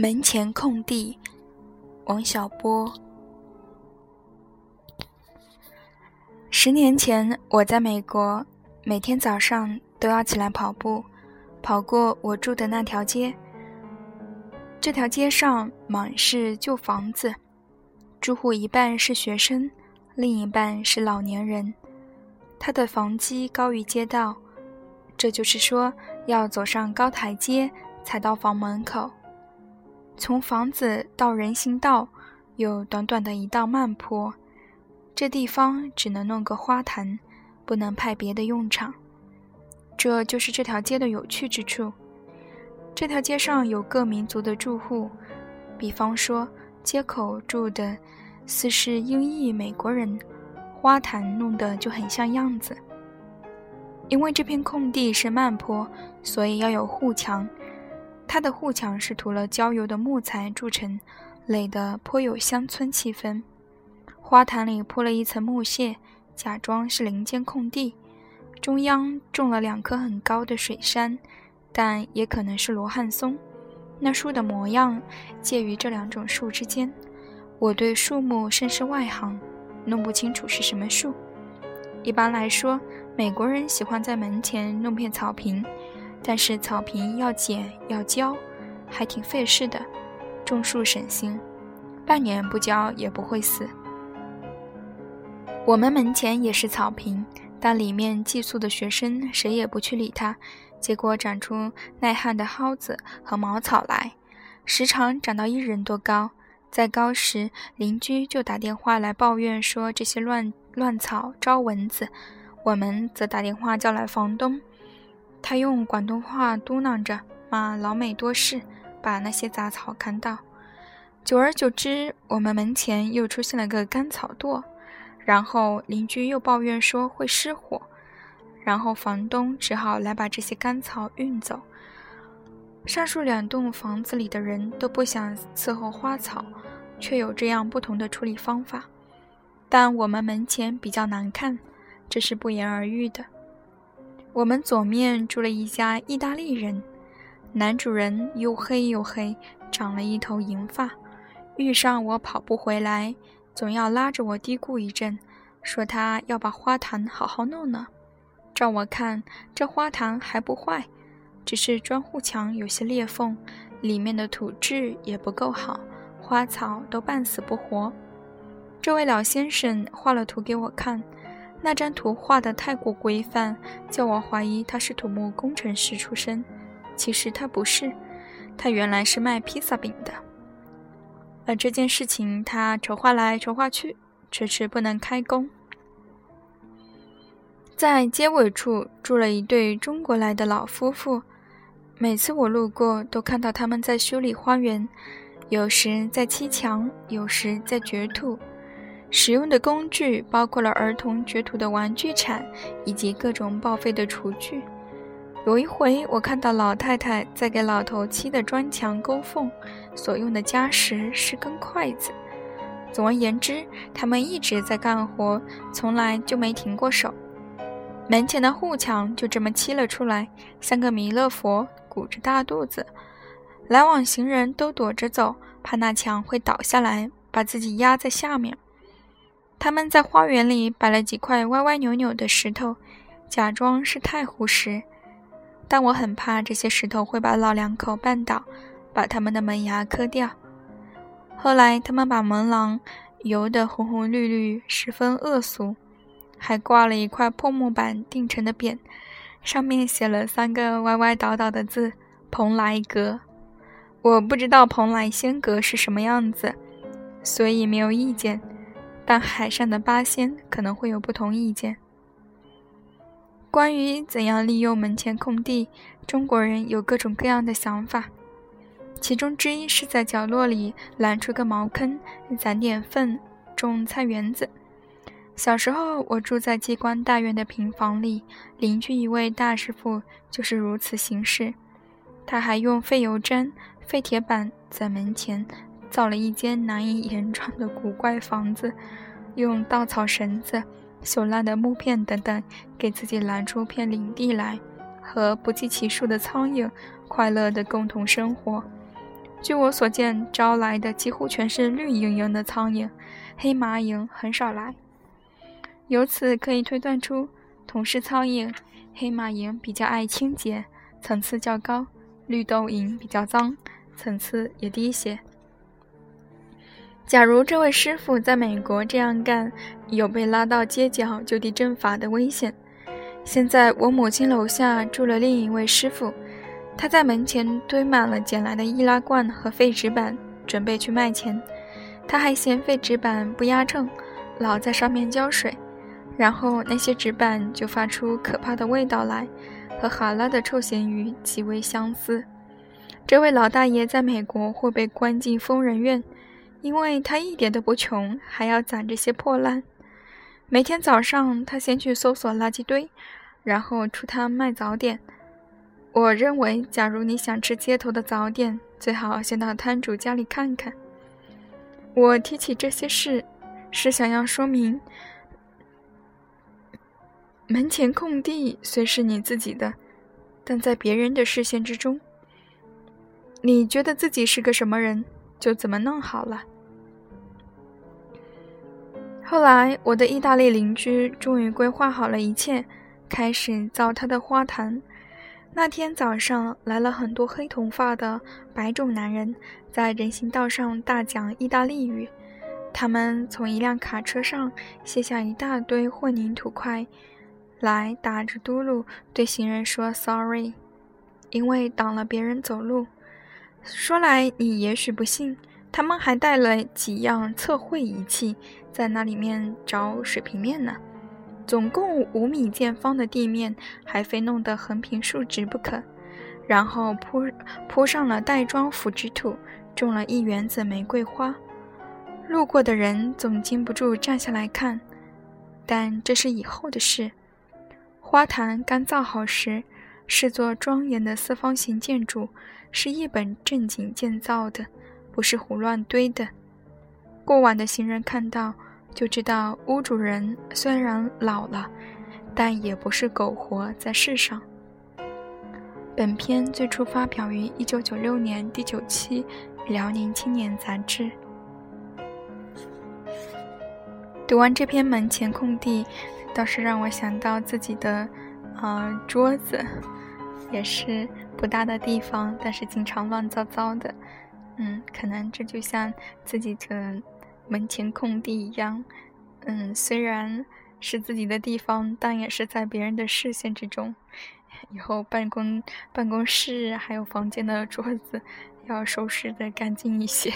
门前空地，王小波。十年前，我在美国，每天早上都要起来跑步，跑过我住的那条街。这条街上满是旧房子，住户一半是学生，另一半是老年人。他的房基高于街道，这就是说，要走上高台阶才到房门口。从房子到人行道，有短短的一道慢坡。这地方只能弄个花坛，不能派别的用场。这就是这条街的有趣之处。这条街上有各民族的住户，比方说，街口住的似是英裔美国人，花坛弄得就很像样子。因为这片空地是慢坡，所以要有护墙。它的护墙是涂了焦油的木材铸成，垒得颇有乡村气氛。花坛里铺了一层木屑，假装是林间空地。中央种了两棵很高的水杉，但也可能是罗汉松。那树的模样介于这两种树之间。我对树木甚是外行，弄不清楚是什么树。一般来说，美国人喜欢在门前弄片草坪。但是草坪要剪要浇，还挺费事的。种树省心，半年不浇也不会死。我们门前也是草坪，但里面寄宿的学生谁也不去理它，结果长出耐旱的蒿子和茅草来，时常长到一人多高。在高时，邻居就打电话来抱怨说这些乱乱草招蚊子，我们则打电话叫来房东。他用广东话嘟囔着骂老美多事，把那些杂草砍倒。久而久之，我们门前又出现了个干草垛，然后邻居又抱怨说会失火，然后房东只好来把这些干草运走。上述两栋房子里的人都不想伺候花草，却有这样不同的处理方法。但我们门前比较难看，这是不言而喻的。我们左面住了一家意大利人，男主人又黑又黑，长了一头银发。遇上我跑步回来，总要拉着我嘀咕一阵，说他要把花坛好好弄呢。照我看，这花坛还不坏，只是砖护墙有些裂缝，里面的土质也不够好，花草都半死不活。这位老先生画了图给我看。那张图画得太过规范，叫我怀疑他是土木工程师出身。其实他不是，他原来是卖披萨饼的。而这件事情他筹划来筹划去，迟迟不能开工。在街尾处住了一对中国来的老夫妇，每次我路过都看到他们在修理花园，有时在砌墙，有时在掘土。使用的工具包括了儿童掘土的玩具铲以及各种报废的厨具。有一回，我看到老太太在给老头砌的砖墙勾缝，所用的夹石是根筷子。总而言之，他们一直在干活，从来就没停过手。门前的护墙就这么砌了出来，像个弥勒佛鼓着大肚子，来往行人都躲着走，怕那墙会倒下来，把自己压在下面。他们在花园里摆了几块歪歪扭扭的石头，假装是太湖石，但我很怕这些石头会把老两口绊倒，把他们的门牙磕掉。后来他们把门廊油得红红绿绿，十分恶俗，还挂了一块破木板钉成的匾，上面写了三个歪歪倒倒的字“蓬莱阁”。我不知道蓬莱仙阁是什么样子，所以没有意见。但海上的八仙可能会有不同意见。关于怎样利用门前空地，中国人有各种各样的想法。其中之一是在角落里拦出个茅坑，攒点粪，种菜园子。小时候，我住在机关大院的平房里，邻居一位大师傅就是如此行事。他还用废油毡、废铁板在门前。造了一间难以言传的古怪房子，用稻草、绳子、朽烂的木片等等，给自己拦出片领地来，和不计其数的苍蝇快乐地共同生活。据我所见，招来的几乎全是绿莹莹的苍蝇，黑麻蝇很少来。由此可以推断出，同是苍蝇，黑马蝇比较爱清洁，层次较高；绿豆蝇比较脏，层次也低些。假如这位师傅在美国这样干，有被拉到街角就地正法的危险。现在我母亲楼下住了另一位师傅，他在门前堆满了捡来的易拉罐和废纸板，准备去卖钱。他还嫌废纸板不压秤，老在上面浇水。然后那些纸板就发出可怕的味道来，和哈拉的臭咸鱼极为相似。这位老大爷在美国会被关进疯人院，因为他一点都不穷，还要攒这些破烂。每天早上，他先去搜索垃圾堆，然后出摊卖早点。我认为，假如你想吃街头的早点，最好先到摊主家里看看。我提起这些事，是想要说明。门前空地虽是你自己的，但在别人的视线之中，你觉得自己是个什么人，就怎么弄好了。后来，我的意大利邻居终于规划好了一切，开始造他的花坛。那天早上来了很多黑头发的白种男人，在人行道上大讲意大利语。他们从一辆卡车上卸下一大堆混凝土块。来打着嘟噜对行人说 “sorry”，因为挡了别人走路。说来你也许不信，他们还带了几样测绘仪器，在那里面找水平面呢。总共五米见方的地面，还非弄得横平竖直不可。然后铺铺上了袋装腐殖土，种了一园子玫瑰花。路过的人总禁不住站下来看，但这是以后的事。花坛干燥好时，是座庄严的四方形建筑，是一本正经建造的，不是胡乱堆的。过往的行人看到，就知道屋主人虽然老了，但也不是苟活在世上。本篇最初发表于一九九六年第九期《辽宁青年》杂志。读完这篇门前空地。倒是让我想到自己的，呃，桌子，也是不大的地方，但是经常乱糟糟的。嗯，可能这就像自己的门前空地一样。嗯，虽然是自己的地方，但也是在别人的视线之中。以后办公办公室还有房间的桌子要收拾的干净一些。